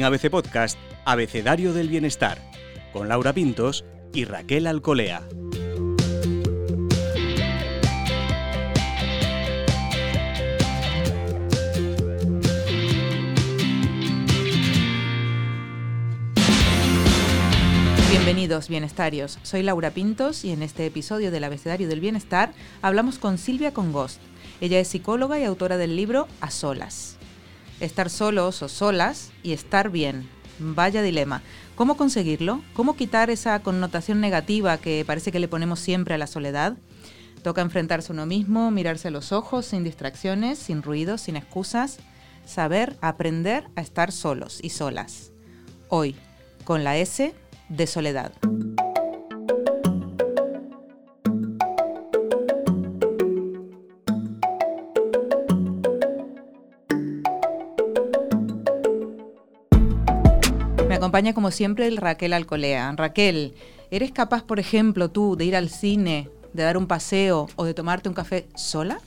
En ABC Podcast, Abecedario del Bienestar, con Laura Pintos y Raquel Alcolea. Bienvenidos, bienestarios. Soy Laura Pintos y en este episodio del Abecedario del Bienestar hablamos con Silvia Congost. Ella es psicóloga y autora del libro A Solas. Estar solos o solas y estar bien. Vaya dilema. ¿Cómo conseguirlo? ¿Cómo quitar esa connotación negativa que parece que le ponemos siempre a la soledad? Toca enfrentarse a uno mismo, mirarse a los ojos, sin distracciones, sin ruidos, sin excusas. Saber, aprender a estar solos y solas. Hoy, con la S de soledad. Acompaña como siempre el Raquel Alcolea. Raquel, ¿eres capaz, por ejemplo, tú de ir al cine, de dar un paseo o de tomarte un café sola?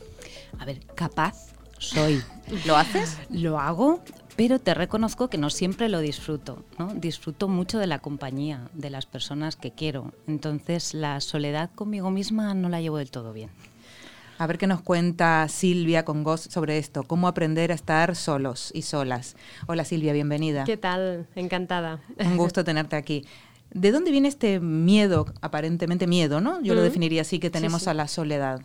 A ver, capaz soy. ¿Lo haces? Lo hago, pero te reconozco que no siempre lo disfruto. ¿no? Disfruto mucho de la compañía, de las personas que quiero. Entonces la soledad conmigo misma no la llevo del todo bien. A ver qué nos cuenta Silvia con Ghost sobre esto, cómo aprender a estar solos y solas. Hola Silvia, bienvenida. ¿Qué tal? Encantada. Un gusto tenerte aquí. ¿De dónde viene este miedo, aparentemente miedo, ¿no? Yo lo definiría así, que tenemos a la soledad.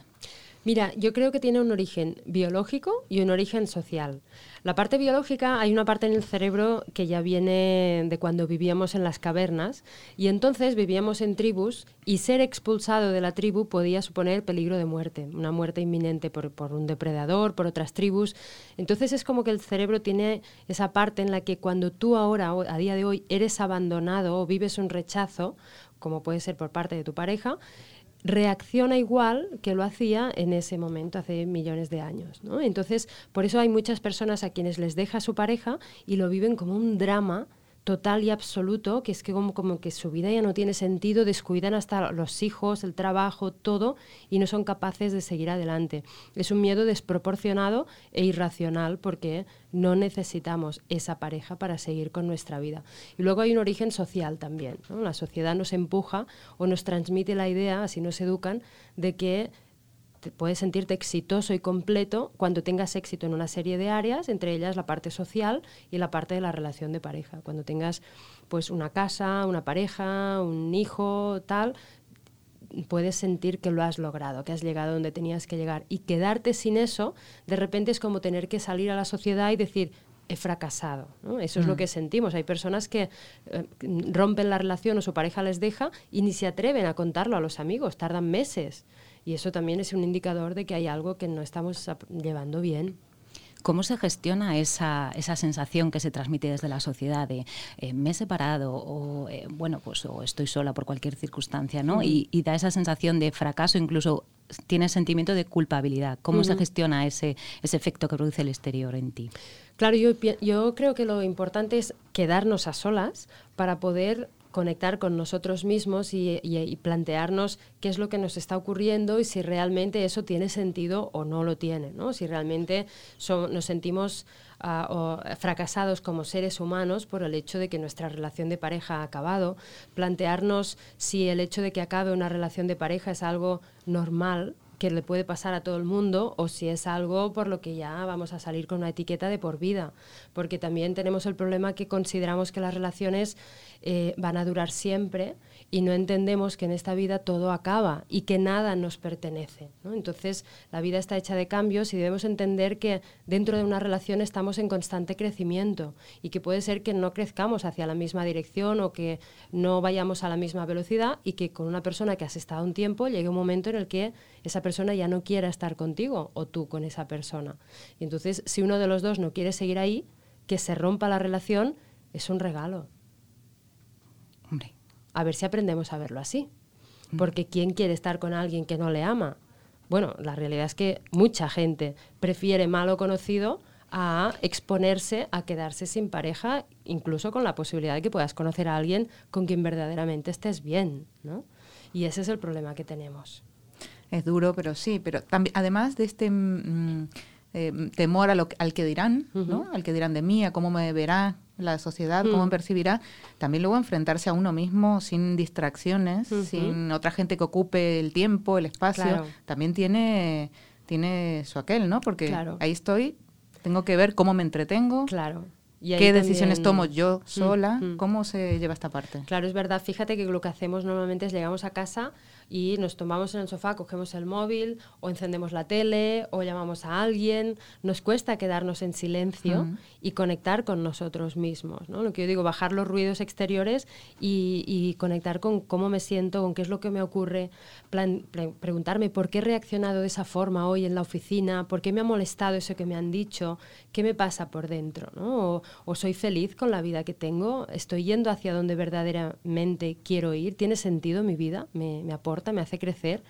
Mira, yo creo que tiene un origen biológico y un origen social. La parte biológica, hay una parte en el cerebro que ya viene de cuando vivíamos en las cavernas y entonces vivíamos en tribus y ser expulsado de la tribu podía suponer peligro de muerte, una muerte inminente por, por un depredador, por otras tribus. Entonces es como que el cerebro tiene esa parte en la que cuando tú ahora, a día de hoy, eres abandonado o vives un rechazo, como puede ser por parte de tu pareja, reacciona igual que lo hacía en ese momento hace millones de años. ¿no? Entonces, por eso hay muchas personas a quienes les deja su pareja y lo viven como un drama total y absoluto, que es que como, como, que su vida ya no tiene sentido, descuidan hasta los hijos, el trabajo, todo, y no son capaces de seguir adelante. Es un miedo desproporcionado e irracional porque no necesitamos esa pareja para seguir con nuestra vida. Y luego hay un origen social también. La sociedad nos empuja o nos transmite la idea, así nos educan, de que puedes sentirte exitoso y completo cuando tengas éxito en una serie de áreas, entre ellas la parte social y la parte de la relación de pareja. Cuando tengas pues una casa, una pareja, un hijo, tal, puedes sentir que lo has logrado, que has llegado donde tenías que llegar. Y quedarte sin eso, de repente es como tener que salir a la sociedad y decir, he fracasado. Eso es lo mm. que sentimos. Hay personas que eh, rompen la relación o su pareja les deja y ni se atreven a contarlo a los amigos, tardan meses. Y eso también es un indicador de que hay algo que no estamos llevando bien. ¿Cómo se gestiona esa, esa, sensación que se transmite desde la sociedad de eh, me he separado o eh, bueno pues o estoy sola por cualquier circunstancia, ¿no? y, da esa sensación de fracaso, incluso tienes sentimiento de culpabilidad. ¿Cómo se gestiona ese, ese efecto que produce el exterior en ti? Claro, yo, yo creo que lo importante es quedarnos a solas para poder conectar con nosotros mismos y, plantearnos qué es lo que nos está ocurriendo y si realmente eso tiene sentido o no lo tiene, ¿no? si realmente nos sentimos ah, fracasados como seres humanos por el hecho de que nuestra relación de pareja ha acabado, plantearnos si el hecho de que acabe una relación de pareja es algo normal que le puede pasar a todo el mundo o si es algo por lo que ya vamos a salir con una etiqueta de por vida. Porque también tenemos el problema que consideramos que las relaciones eh, van a durar siempre y no entendemos que en esta vida todo acaba y que nada nos pertenece. Entonces, la vida está hecha de cambios y debemos entender que dentro de una relación estamos en constante crecimiento y que puede ser que no crezcamos hacia la misma dirección o que no vayamos a la misma velocidad y que con una persona que has estado un tiempo llegue un momento en el que esa persona ya no quiera estar contigo o tú con esa persona. Y entonces, si uno de los dos no quiere seguir ahí, que se rompa la relación es un regalo. Hombre a ver si aprendemos a verlo así. Porque ¿quién quiere estar con alguien que no le ama? Bueno, la realidad es que mucha gente prefiere malo conocido a exponerse a quedarse sin pareja, incluso con la posibilidad de que puedas conocer a alguien con quien verdaderamente estés bien, ¿no? Y ese es el problema que tenemos. Es duro, pero sí, pero también, además de este mm, eh, temor a lo, al que dirán, ¿no? Al que dirán de mí, a cómo me verá, la sociedad, cómo Mm. percibirá, también luego enfrentarse a uno mismo sin distracciones, Ujú. sin otra gente que ocupe el tiempo, el espacio, Claro. también tiene, tiene su aquel, ¿no? Porque Claro. ahí estoy, tengo que ver cómo me entretengo, Claro. Y qué decisiones también- tomo yo sola, mm. cómo se lleva esta parte. Claro, es verdad. Fíjate que lo que hacemos normalmente es llegamos a casa y nos tomamos en el sofá, cogemos el móvil o encendemos la tele o llamamos a alguien. Nos cuesta quedarnos en silencio Ujú. y conectar con nosotros mismos. ¿no? Lo que yo digo, bajar los ruidos exteriores y, y conectar con cómo me siento, con qué es lo que me ocurre. Plan- pre- preguntarme por qué he reaccionado de esa forma hoy en la oficina, por qué me ha molestado eso que me han dicho, qué me pasa por dentro. ¿no? O, o soy feliz con la vida que tengo, estoy yendo hacia donde verdaderamente quiero ir, tiene sentido mi vida, me, me aporta, me hace crecer.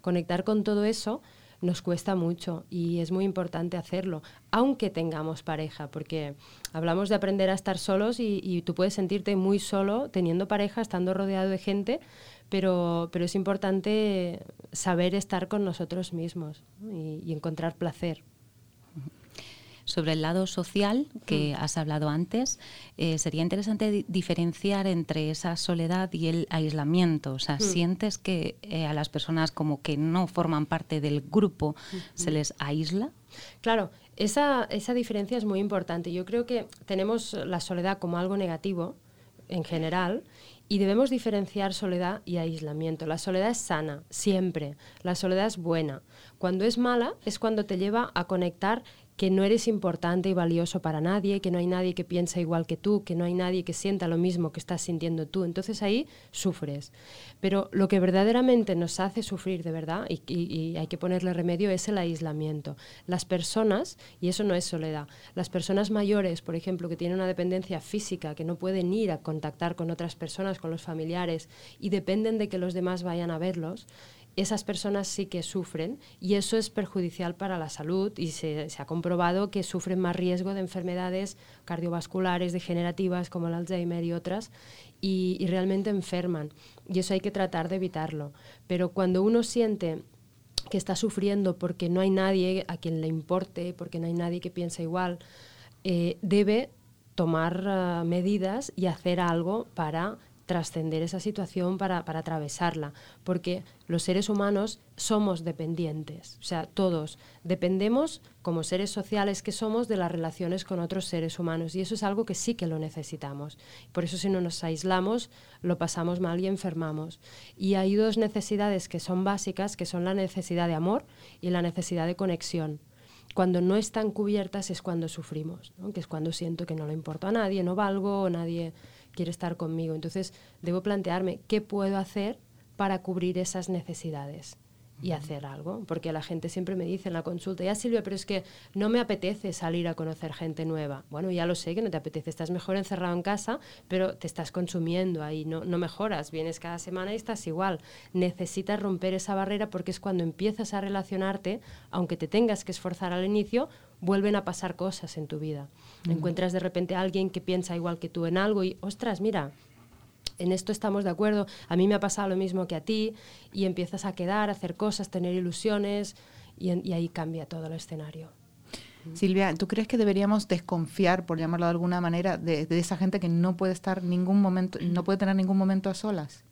Conectar con todo eso nos cuesta mucho y es muy importante hacerlo, aunque tengamos pareja, porque hablamos de aprender a estar solos y, tú puedes sentirte muy solo teniendo pareja, estando rodeado de gente, pero, pero es importante saber estar con nosotros mismos y encontrar placer. Sobre el lado social que has hablado antes, eh, sería interesante di- diferenciar entre esa soledad y el aislamiento. O sea, ¿sientes que eh, a las personas como que no forman parte del grupo se les aísla? Claro, esa, esa diferencia es muy importante. Yo creo que tenemos la soledad como algo negativo en general y debemos diferenciar soledad y aislamiento. La soledad es sana, siempre. La soledad es buena. Cuando es mala es cuando te lleva a conectar que no eres importante y valioso para nadie, que no hay nadie que piensa igual que tú, que no hay nadie que sienta lo mismo que estás sintiendo tú. Entonces ahí sufres. Pero lo que verdaderamente nos hace sufrir de verdad, y, y- hay que ponerle remedio, es el aislamiento. Las personas, y eso no es soledad, las personas mayores, por ejemplo, que tienen una dependencia física, que no pueden ir a contactar con otras personas, con los familiares, y dependen de que los demás vayan a verlos, esas personas sí que sufren y eso es perjudicial para la salud y se, ha comprobado que sufren más riesgo de enfermedades cardiovasculares, degenerativas como el Alzheimer y otras y, realmente enferman y eso hay que tratar de evitarlo. Pero cuando uno siente que está sufriendo porque no hay nadie a quien le importe, porque no hay nadie que piense igual, eh, debe tomar ah, medidas y hacer algo para trascender esa situación, para, para atravesarla, porque los seres humanos somos dependientes, o sea, todos dependemos como seres sociales que somos de las relaciones con otros seres humanos y eso es algo que sí que lo necesitamos. Por eso si no nos aislamos, lo pasamos mal y enfermamos. Y hay dos necesidades que son básicas, que son la necesidad de amor y la necesidad de conexión cuando no están cubiertas es cuando sufrimos, ¿no? que es cuando siento que no le importa a nadie, no valgo, nadie quiere estar conmigo. Entonces debo plantearme qué puedo hacer para cubrir esas necesidades y hacer algo, porque la gente siempre me dice en la consulta, ya Silvia, pero es que no me apetece salir a conocer gente nueva. Bueno, ya lo sé que no te apetece, estás mejor encerrado en casa, pero te estás consumiendo ahí, no, no mejoras, vienes cada semana y estás igual. Necesitas romper esa barrera porque es cuando empiezas a relacionarte, aunque te tengas que esforzar al inicio, vuelven a pasar cosas en tu vida. Encuentras de repente a alguien que piensa igual que tú en algo y, ostras, mira, en esto estamos de acuerdo, a mí me ha pasado lo mismo que a ti, y empiezas a quedar, a hacer cosas, tener ilusiones, y, ahí cambia todo el escenario. Silvia, ¿tú crees que deberíamos desconfiar, por llamarlo de alguna manera, de, de esa gente que no puede estar ningún momento, no puede tener ningún momento a solas?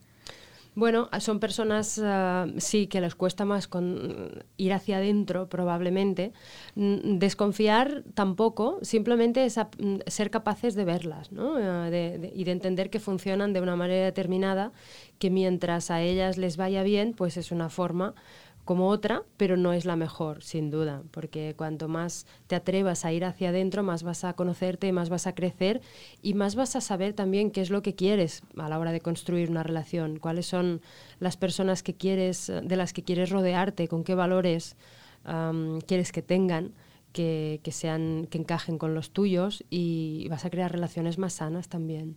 Bueno, son personas, ah, sí, que les cuesta más con ir hacia adentro, probablemente. Mm, Desconfiar tampoco, simplemente es mm, ser capaces de verlas ¿no? De- y de entender que funcionan de una manera determinada, que mientras a ellas les vaya bien, pues es una forma como otra, pero no es la mejor, sin duda, porque cuanto más te atrevas a ir hacia adentro, más vas a conocerte, más vas a crecer y más vas a saber también qué es lo que quieres a la hora de construir una relación, cuáles son las personas que quieres, de las que quieres rodearte, con qué valores am, quieres que tengan, que, que sean, que encajen con los tuyos y vas a crear relaciones más sanas también.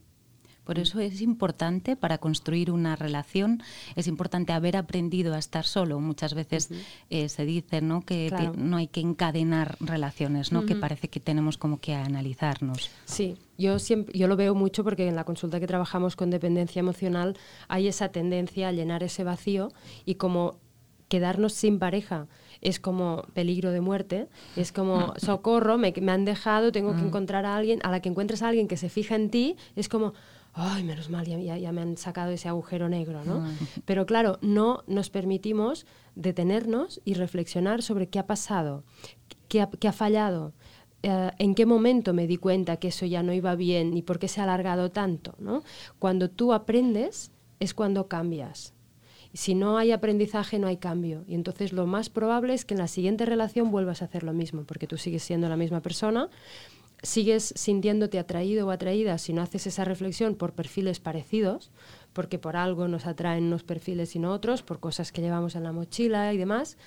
Por eso es importante para construir una relación, es importante haber aprendido a estar solo. Muchas veces eh, se dice ¿no? que Claro. no hay que encadenar relaciones, ¿no? que parece que tenemos como que analizarnos. Sí, yo siempre, yo lo veo mucho porque en la consulta que trabajamos con dependencia emocional hay esa tendencia a llenar ese vacío y como quedarnos sin pareja es como peligro de muerte, es como socorro, me, me han dejado, tengo que encontrar a alguien, a la que encuentres a alguien que se fija en ti, es como, ay, menos mal, ya, ya, me han sacado ese agujero negro, ¿no? Pero claro, no nos permitimos detenernos y reflexionar sobre qué ha pasado, qué ha, qué ha fallado, eh, en qué momento me di cuenta que eso ya no iba bien y por qué se ha alargado tanto, ¿no? Cuando tú aprendes es cuando cambias. Si no hay aprendizaje, no hay cambio. Y entonces lo más probable es que en la siguiente relación vuelvas a hacer lo mismo, porque tú sigues siendo la misma persona, sigues sintiéndote atraído o atraída si no haces esa reflexión por perfiles parecidos, porque por algo nos atraen unos perfiles y no otros, por cosas que llevamos en la mochila y demás.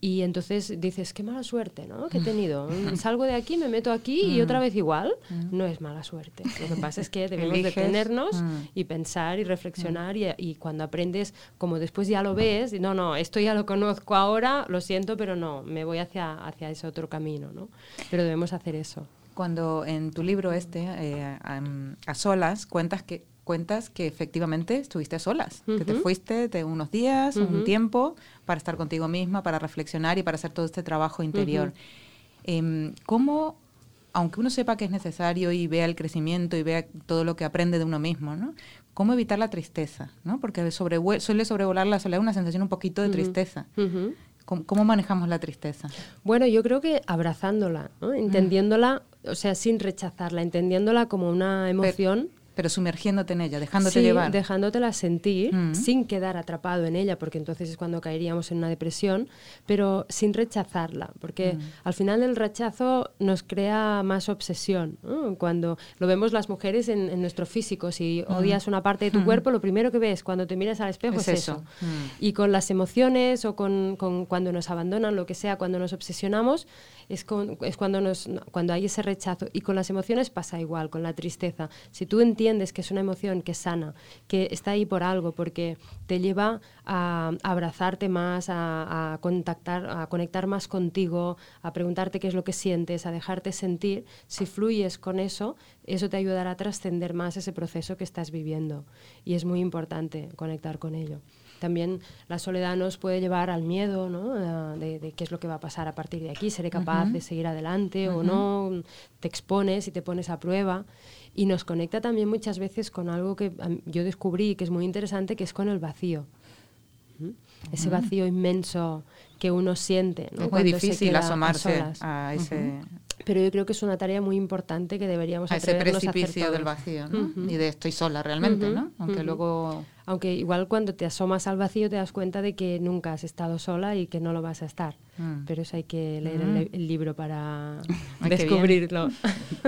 Y entonces dices, qué mala suerte, ¿no? Que he tenido. Salgo de aquí, me meto aquí y otra vez igual. No es mala suerte. Lo que pasa es que debemos detenernos y pensar y reflexionar y, y, cuando aprendes, como después ya lo ves, no, no, esto ya lo conozco ahora, lo siento, pero no, me voy hacia, hacia ese otro camino, ¿no? Pero debemos hacer eso cuando en tu libro este, eh, a, solas, cuentas que cuentas que efectivamente estuviste a solas, que te fuiste de unos días, un tiempo, para estar contigo misma, para reflexionar y para hacer todo este trabajo interior. Em, ¿Cómo, aunque uno sepa que es necesario y vea el crecimiento y vea todo lo que aprende de uno mismo, ¿no? ¿Cómo evitar la tristeza? ¿no? Porque suele sobrevolar la soledad una sensación un poquito de tristeza. ¿Cómo, manejamos la tristeza? Bueno, yo creo que abrazándola, entendiéndola o sea, sin rechazarla, entendiéndola como una emoción pero sumergiéndote en ella, dejándote llevar. Dejándote sentir mm. sin quedar atrapado en ella, porque entonces es cuando caeríamos en una depresión, pero sin rechazarla, porque mm. al final el rechazo nos crea más obsesión. Cuando lo vemos las mujeres en, nuestro físico, si mm. odias una parte de tu cuerpo, lo primero que ves cuando te miras al espejo es, eso. Y con las emociones o con, con, cuando nos abandonan, lo que sea, cuando nos obsesionamos, es, es cuando, nos, cuando hay ese rechazo. Y con las emociones pasa igual, con la tristeza. Si tú entiendes que es una emoción que sana, que está ahí por algo, porque te lleva a, abrazarte más, a, contactar, a conectar más contigo, a preguntarte qué es lo que sientes, a dejarte sentir, si fluyes con eso, eso te ayudará a trascender más ese proceso que estás viviendo. Y es muy importante conectar con ello también la soledad nos puede llevar al miedo ¿no? de, qué es lo que va a pasar a partir de aquí, seré capaz de seguir adelante o no, te expones y te pones a prueba. Y nos conecta también muchas veces con algo que yo descubrí que es muy interesante, que es con el vacío. Ese vacío inmenso que uno siente. Es muy difícil asomarse a, ese... Pero yo creo que es una tarea muy importante que deberíamos a ese precipicio del vacío, Y de estoy sola realmente, ¿no? Aunque luego aunque igual cuando te asomas al vacío te das cuenta de que nunca has estado sola y que no lo vas a estar. Mm. Pero eso hay que leer el, mm. libro para descubrirlo.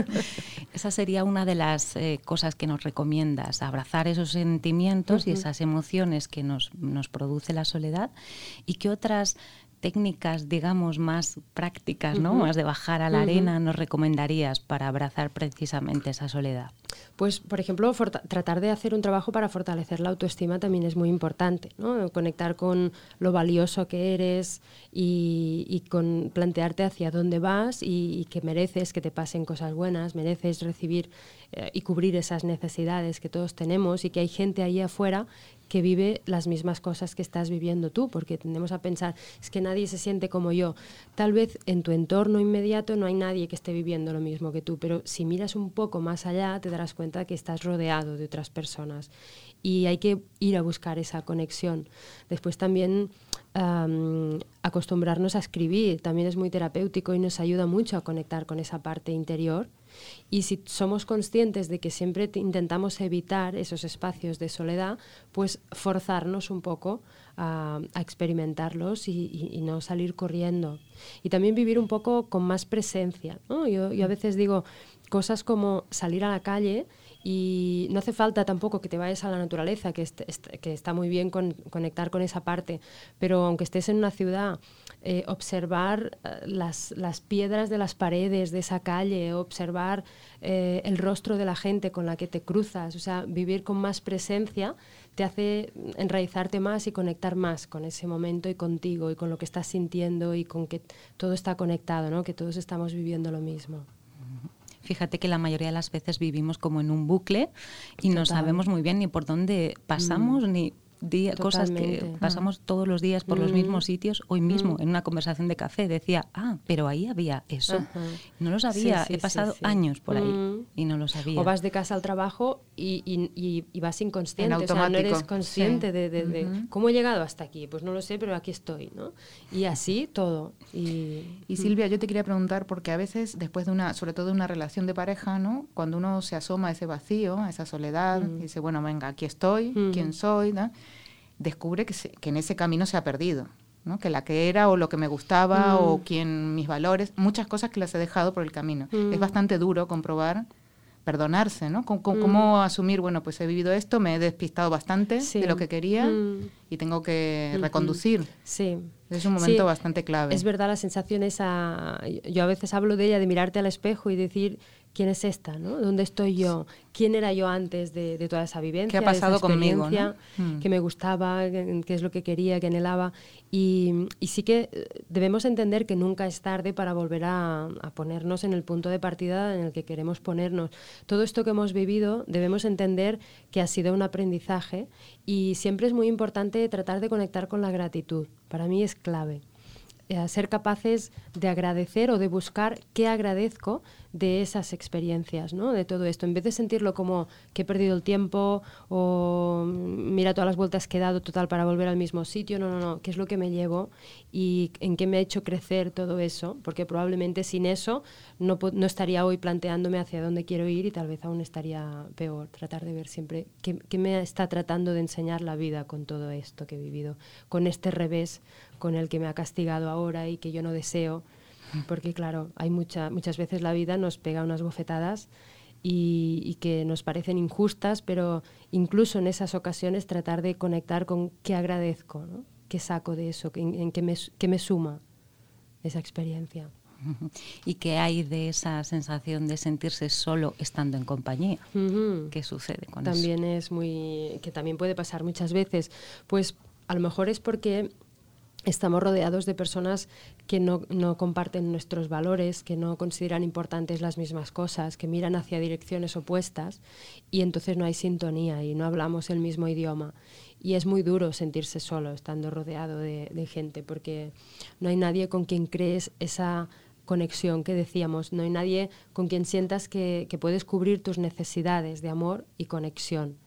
Esa sería una de las eh, cosas que nos recomiendas, abrazar esos sentimientos y esas emociones que nos, nos produce la soledad. ¿Y qué otras técnicas, digamos, más prácticas, ¿no? Más de bajar a la arena, nos recomendarías para abrazar precisamente esa soledad? Pues, por ejemplo, tratar de hacer un trabajo para fortalecer la autoestima también es muy importante, ¿no? Conectar con lo valioso que eres y, con plantearte hacia dónde vas y, que mereces que te pasen cosas buenas, mereces recibir eh, y cubrir esas necesidades que todos tenemos y que hay gente ahí afuera que vive las mismas cosas que estás viviendo tú, porque tendemos a pensar, es que nadie se siente como yo. Tal vez en tu entorno inmediato no hay nadie que esté viviendo lo mismo que tú, pero si miras un poco más allá te darás cuenta que estás rodeado de otras personas y hay que ir a buscar esa conexión. Después también acostumbrarnos a escribir también es muy terapéutico y nos ayuda mucho a conectar con esa parte interior y si somos conscientes de que siempre intentamos evitar esos espacios de soledad, pues forzarnos un poco a, experimentarlos y, no salir corriendo. Y también vivir un poco con más presencia. Yo, a veces digo cosas como salir a la calle y no hace falta tampoco que te vayas a la naturaleza, que, está muy bien conectar con esa parte, pero aunque estés en una ciudad eh, observar eh, las, las, piedras de las paredes de esa calle, observar eh, el rostro de la gente con la que te cruzas, o sea, vivir con más presencia te hace enraizarte más y conectar más con ese momento y contigo y con lo que estás sintiendo y con que todo está conectado, ¿no? que todos estamos viviendo lo mismo. Fíjate que la mayoría de las veces vivimos como en un bucle y no sabemos muy bien ni por dónde pasamos mm. ni día, cosas que pasamos todos los días por los mismos sitios. Hoy mismo, en una conversación de café, decía, ah, pero ahí había eso. No lo sabía, he pasado años por ahí y no lo sabía. O vas de casa al trabajo y, y, vas inconsciente, o sea, no eres consciente de, cómo he llegado hasta aquí. Pues no lo sé, pero aquí estoy, ¿no? Y así todo. Y, y Silvia, yo te quería preguntar, porque a veces, después de una, sobre todo de una relación de pareja, ¿no? Cuando uno se asoma a ese vacío, a esa soledad, y dice, bueno, venga, aquí estoy, quién soy, ¿no? Descubre que, que en ese camino se ha perdido. ¿no? que la que era o lo que me gustaba o mm. quién mis valores, muchas cosas que las he dejado por el camino. Es mm. bastante duro comprobar, perdonarse, ¿no? Mm. ¿Cómo, asumir, bueno, pues he vivido esto, me he despistado bastante de lo que quería y tengo que reconducir. Sí. Es un momento bastante clave. Es verdad la sensación esa, yo a veces hablo de ella, de mirarte al espejo y decir, ¿quién es esta? ¿no? ¿Dónde estoy yo? ¿Quién era yo antes de, toda esa vivencia? ¿Qué ha pasado conmigo? ¿no? Mm. Que me gustaba, qué es lo que quería, que anhelaba. Y, sí que eh, debemos entender que nunca es tarde para volver a, ponernos en el punto de partida en el que queremos ponernos. Todo esto que hemos vivido debemos entender que ha sido un aprendizaje y siempre es muy importante tratar de conectar con la gratitud. Para mí es clave. Eh, ser capaces de agradecer o de buscar qué agradezco de esas experiencias, ¿no? de todo esto, en vez de sentirlo como que he perdido el tiempo o mira todas las vueltas que he dado total para volver al mismo sitio, no, no, no, qué es lo que me llevo y en qué me ha hecho crecer todo eso, porque probablemente sin eso no, no estaría hoy planteándome hacia dónde quiero ir y tal vez aún estaría peor, tratar de ver siempre qué, qué me está tratando de enseñar la vida con todo esto que he vivido, con este revés con el que me ha castigado ahora y que yo no deseo porque claro, hay mucha, muchas veces la vida nos pega unas bofetadas y, que nos parecen injustas, pero incluso en esas ocasiones tratar de conectar con qué agradezco, ¿no? qué saco de eso, en, qué, me, qué me suma esa experiencia. ¿Y qué hay de esa sensación de sentirse solo estando en compañía? ¿Qué sucede con también es muy que también puede pasar muchas veces. Pues a lo mejor es porque estamos rodeados de personas que no, comparten nuestros valores, que no consideran importantes las mismas cosas, que miran hacia direcciones opuestas y entonces no hay sintonía y no hablamos el mismo idioma. Y es muy duro sentirse solo estando rodeado de, gente porque no hay nadie con quien crees esa conexión que decíamos, no hay nadie con quien sientas que, que puedes cubrir tus necesidades de amor y conexión.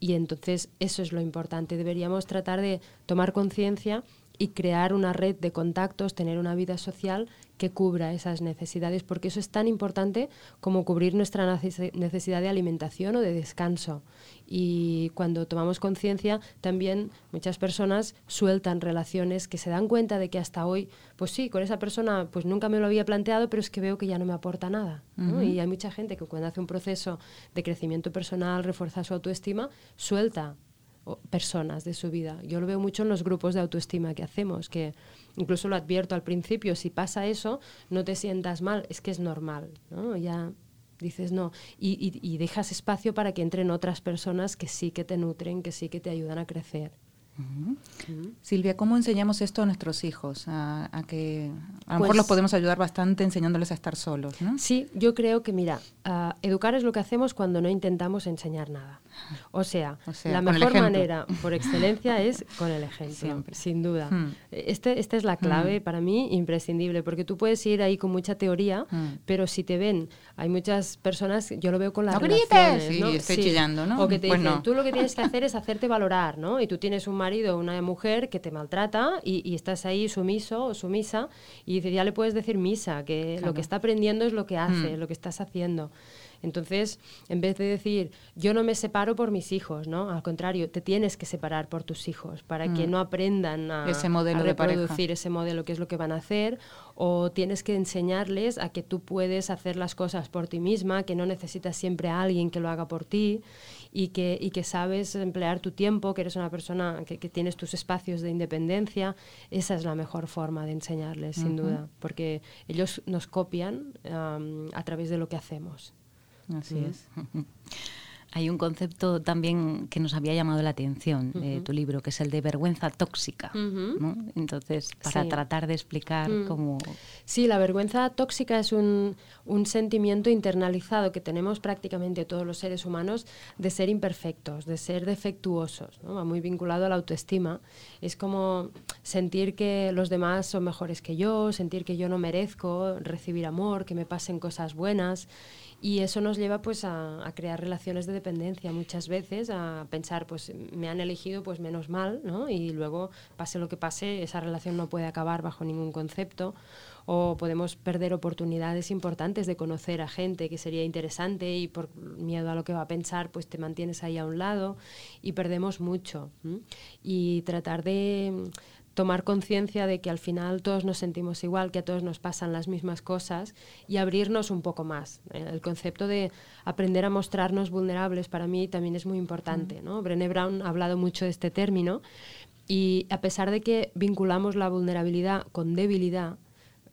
Y entonces eso es lo importante. Deberíamos tratar de tomar conciencia y crear una red de contactos, tener una vida social que cubra esas necesidades, porque eso es tan importante como cubrir nuestra necesidad de alimentación o de descanso. Y cuando tomamos conciencia, también muchas personas sueltan relaciones que se dan cuenta de que hasta hoy, pues sí, con esa persona pues nunca me lo había planteado, pero es que veo que ya no me aporta nada. Y hay mucha gente que cuando hace un proceso de crecimiento personal, refuerza su autoestima, suelta personas de su vida. Yo lo veo mucho en los grupos de autoestima que hacemos, que incluso lo advierto al principio, si pasa eso, no te sientas mal, es que es normal, ¿no? Ya dices no, y, y dejas espacio para que entren otras personas que sí que te nutren, que sí que te ayudan a crecer. Silvia, ¿cómo enseñamos esto a nuestros hijos? A, que a lo mejor los pues podemos ayudar bastante enseñándoles a estar solos, ¿no? Sí, yo creo que, mira, educar es lo que hacemos cuando no intentamos enseñar nada. O sea, la mejor manera por excelencia es con el ejemplo, sin duda. Hmm. Este, esta es la clave hmm. para mí imprescindible, porque tú puedes ir ahí con mucha teoría, hmm. pero si te ven, hay muchas personas, yo lo veo con las no relaciones, sí, estoy chillando, ¿no? O que te dicen, tú lo que tienes que hacer es hacerte valorar, ¿no? Y tú tienes un marido o una mujer que te maltrata y, estás ahí sumiso o sumisa y ya le puedes decir misa, que lo que está aprendiendo es lo que hace, lo que estás haciendo. Entonces, en vez de decir, yo no me separo por mis hijos, ¿no? Al contrario, te tienes que separar por tus hijos para que mm. no aprendan a, ese modelo reproducir ese modelo, que es lo que van a hacer, o tienes que enseñarles a que tú puedes hacer las cosas por ti misma, que no necesitas siempre a alguien que lo haga por ti y que, y que sabes emplear tu tiempo, que eres una persona que, que tienes tus espacios de independencia. Esa es la mejor forma de enseñarles, sin duda, porque ellos nos copian a través de lo que hacemos. Así es. Hay un concepto también que nos había llamado la atención de tu libro, que es el de vergüenza tóxica. Entonces, para tratar de explicar mm. cómo... Sí, la vergüenza tóxica es un, un, sentimiento internalizado que tenemos prácticamente todos los seres humanos de ser imperfectos, de ser defectuosos. ¿no? Va muy vinculado a la autoestima. Es como sentir que los demás son mejores que yo, sentir que yo no merezco recibir amor, que me pasen cosas buenas. Y eso nos lleva pues a, crear relaciones de dependencia muchas veces, a pensar pues me han elegido pues menos mal, ¿no? Y luego pase lo que pase, esa relación no puede acabar bajo ningún concepto o podemos perder oportunidades importantes de conocer a gente que sería interesante y por miedo a lo que va a pensar pues te mantienes ahí a un lado y perdemos mucho. Y tratar de tomar conciencia de que al final todos nos sentimos igual, que a todos nos pasan las mismas cosas y abrirnos un poco más. El concepto de aprender a mostrarnos vulnerables para mí también es muy importante. ¿no? Brené Brown ha hablado mucho de este término y a pesar de que vinculamos la vulnerabilidad con debilidad,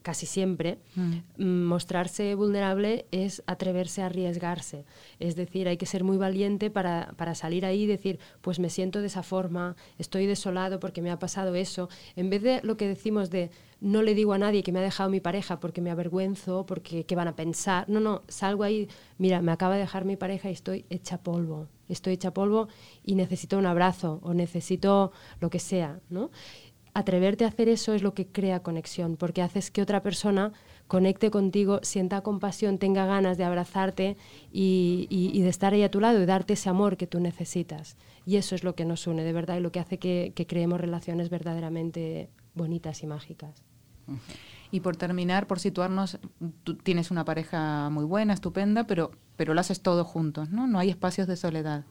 casi siempre, mm. Mm, mostrarse vulnerable es atreverse a arriesgarse. Es decir, hay que ser muy valiente para, para, salir ahí y decir, pues me siento de esa forma, estoy desolado porque me ha pasado eso. En vez de lo que decimos de no le digo a nadie que me ha dejado mi pareja porque me avergüenzo, porque qué van a pensar. No, no, salgo ahí, mira, me acaba de dejar mi pareja y estoy hecha polvo. Estoy hecha polvo y necesito un abrazo o necesito lo que sea, ¿no? Atreverte a hacer eso es lo que crea conexión, porque haces que otra persona conecte contigo, sienta compasión, tenga ganas de abrazarte y, de estar ahí a tu lado y darte ese amor que tú necesitas. Y eso es lo que nos une de verdad y lo que hace que, creemos relaciones verdaderamente bonitas y mágicas. Y por terminar, por situarnos, tú tienes una pareja muy buena, estupenda, pero, pero lo haces todo juntos, ¿no? No hay espacios de soledad.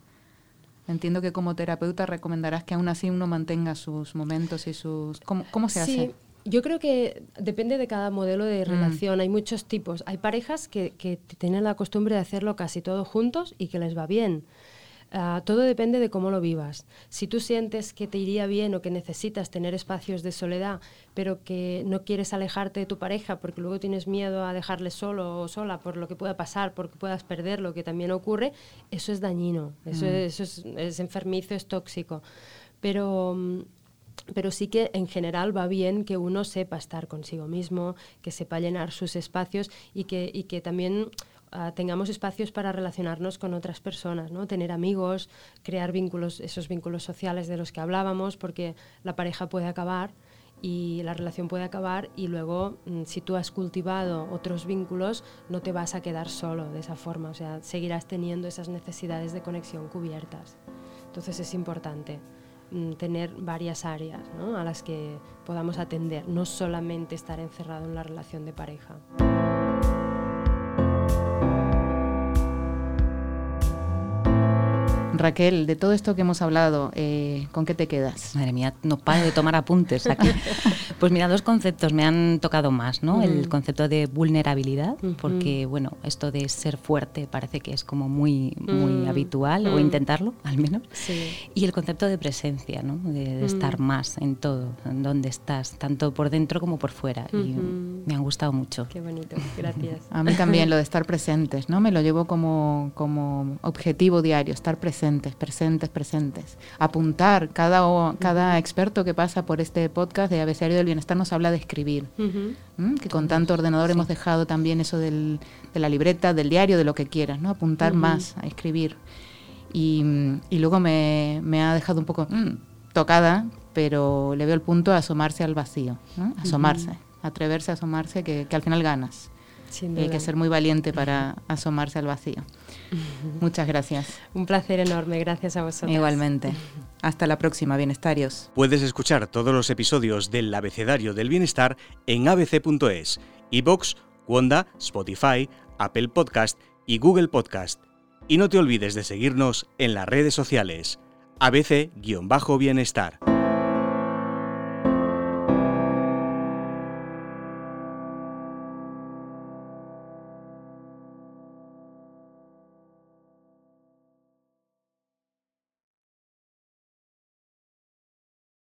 Entiendo que como terapeuta recomendarás que aún así uno mantenga sus momentos y sus... ¿Cómo, cómo se sí. hace? Yo creo que depende de cada modelo de mm. relación. Hay muchos tipos. Hay parejas que, que, tienen la costumbre de hacerlo casi todo juntos y que les va bien. Ah, todo depende de cómo lo vivas. Si tú sientes que te iría bien o que necesitas tener espacios de soledad, pero que no quieres alejarte de tu pareja porque luego tienes miedo a dejarle solo o sola por lo que pueda pasar, porque puedas perder lo que también ocurre, eso es dañino, eso, mm. es, es, enfermizo, es tóxico. Pero mm, pero sí que en general va bien que uno sepa estar consigo mismo, que sepa llenar sus espacios y que, y que también tengamos espacios para relacionarnos con otras personas, ¿no? tener amigos, crear vínculos, esos vínculos sociales de los que hablábamos, porque la pareja puede acabar y la relación puede acabar y luego mm, si tú has cultivado otros vínculos no te vas a quedar solo de esa forma, o sea, seguirás teniendo esas necesidades de conexión cubiertas. Entonces es importante mm, tener varias áreas a las que podamos atender, no solamente estar encerrado en la relación de pareja. Raquel, de todo esto que hemos hablado, eh, ¿con qué te quedas? Madre mía, no para de tomar apuntes aquí. pues mira, dos conceptos me han tocado más, ¿no? El concepto de vulnerabilidad, porque bueno, esto de ser fuerte parece que es como muy, muy habitual, o intentarlo al menos. Y el concepto de presencia, ¿no? De, estar más en todo, en donde estás, tanto por dentro como por fuera. Y me han gustado mucho. Qué bonito, gracias. A mí también lo de estar presentes, ¿no? Me lo llevo como, como objetivo diario, estar presente presentes, presentes, presentes. Apuntar, cada, cada experto que pasa por este podcast de Abecedario del Bienestar nos habla de escribir, que con tanto ordenador hemos dejado también eso del, de la libreta, del diario, de lo que quieras, ¿no? apuntar más, a escribir. Y, y luego me, me, ha dejado un poco mm, tocada, pero le veo el punto a asomarse al vacío, asomarse, atreverse a asomarse, que, que al final ganas. Hay que ser muy valiente para asomarse al vacío. Muchas gracias. Un placer enorme, gracias a vosotros. Igualmente. Hasta la próxima, bienestarios. Puedes escuchar todos los episodios del Abecedario del Bienestar en abc.es, iBox, Wanda, Spotify, Apple Podcast y Google Podcast. Y no te olvides de seguirnos en las redes sociales. ABC-Bienestar.